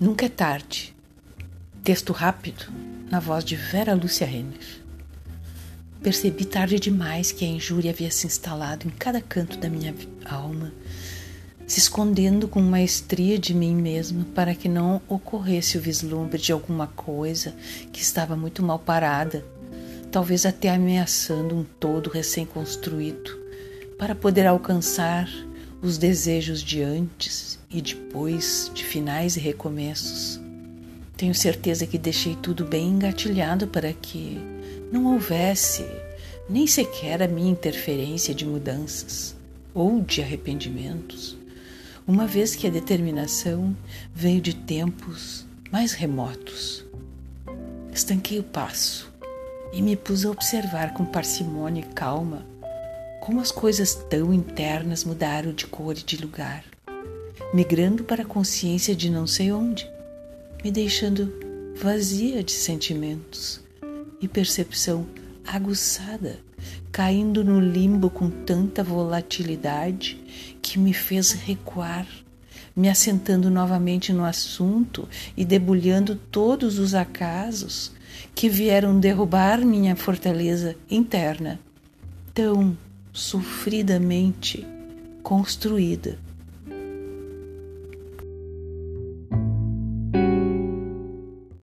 Nunca é tarde. Texto rápido, na voz de Vera Lúcia Renner. Percebi tarde demais que a injúria havia se instalado em cada canto da minha alma, se escondendo com maestria de mim mesma para que não ocorresse o vislumbre de alguma coisa que estava muito mal parada, talvez até ameaçando um todo recém-construído, para poder alcançar os desejos de antes e depois de finais e recomeços. Tenho certeza que deixei tudo bem engatilhado para que não houvesse nem sequer a minha interferência de mudanças ou de arrependimentos, uma vez que a determinação veio de tempos mais remotos. Estanquei o passo e me pus a observar com parcimônia e calma como as coisas tão internas mudaram de cor e de lugar, migrando para a consciência de não sei onde, me deixando vazia de sentimentos. E percepção aguçada, caindo no limbo com tanta volatilidade que me fez recuar, me assentando novamente no assunto e debulhando todos os acasos que vieram derrubar minha fortaleza interna, tão sofridamente construída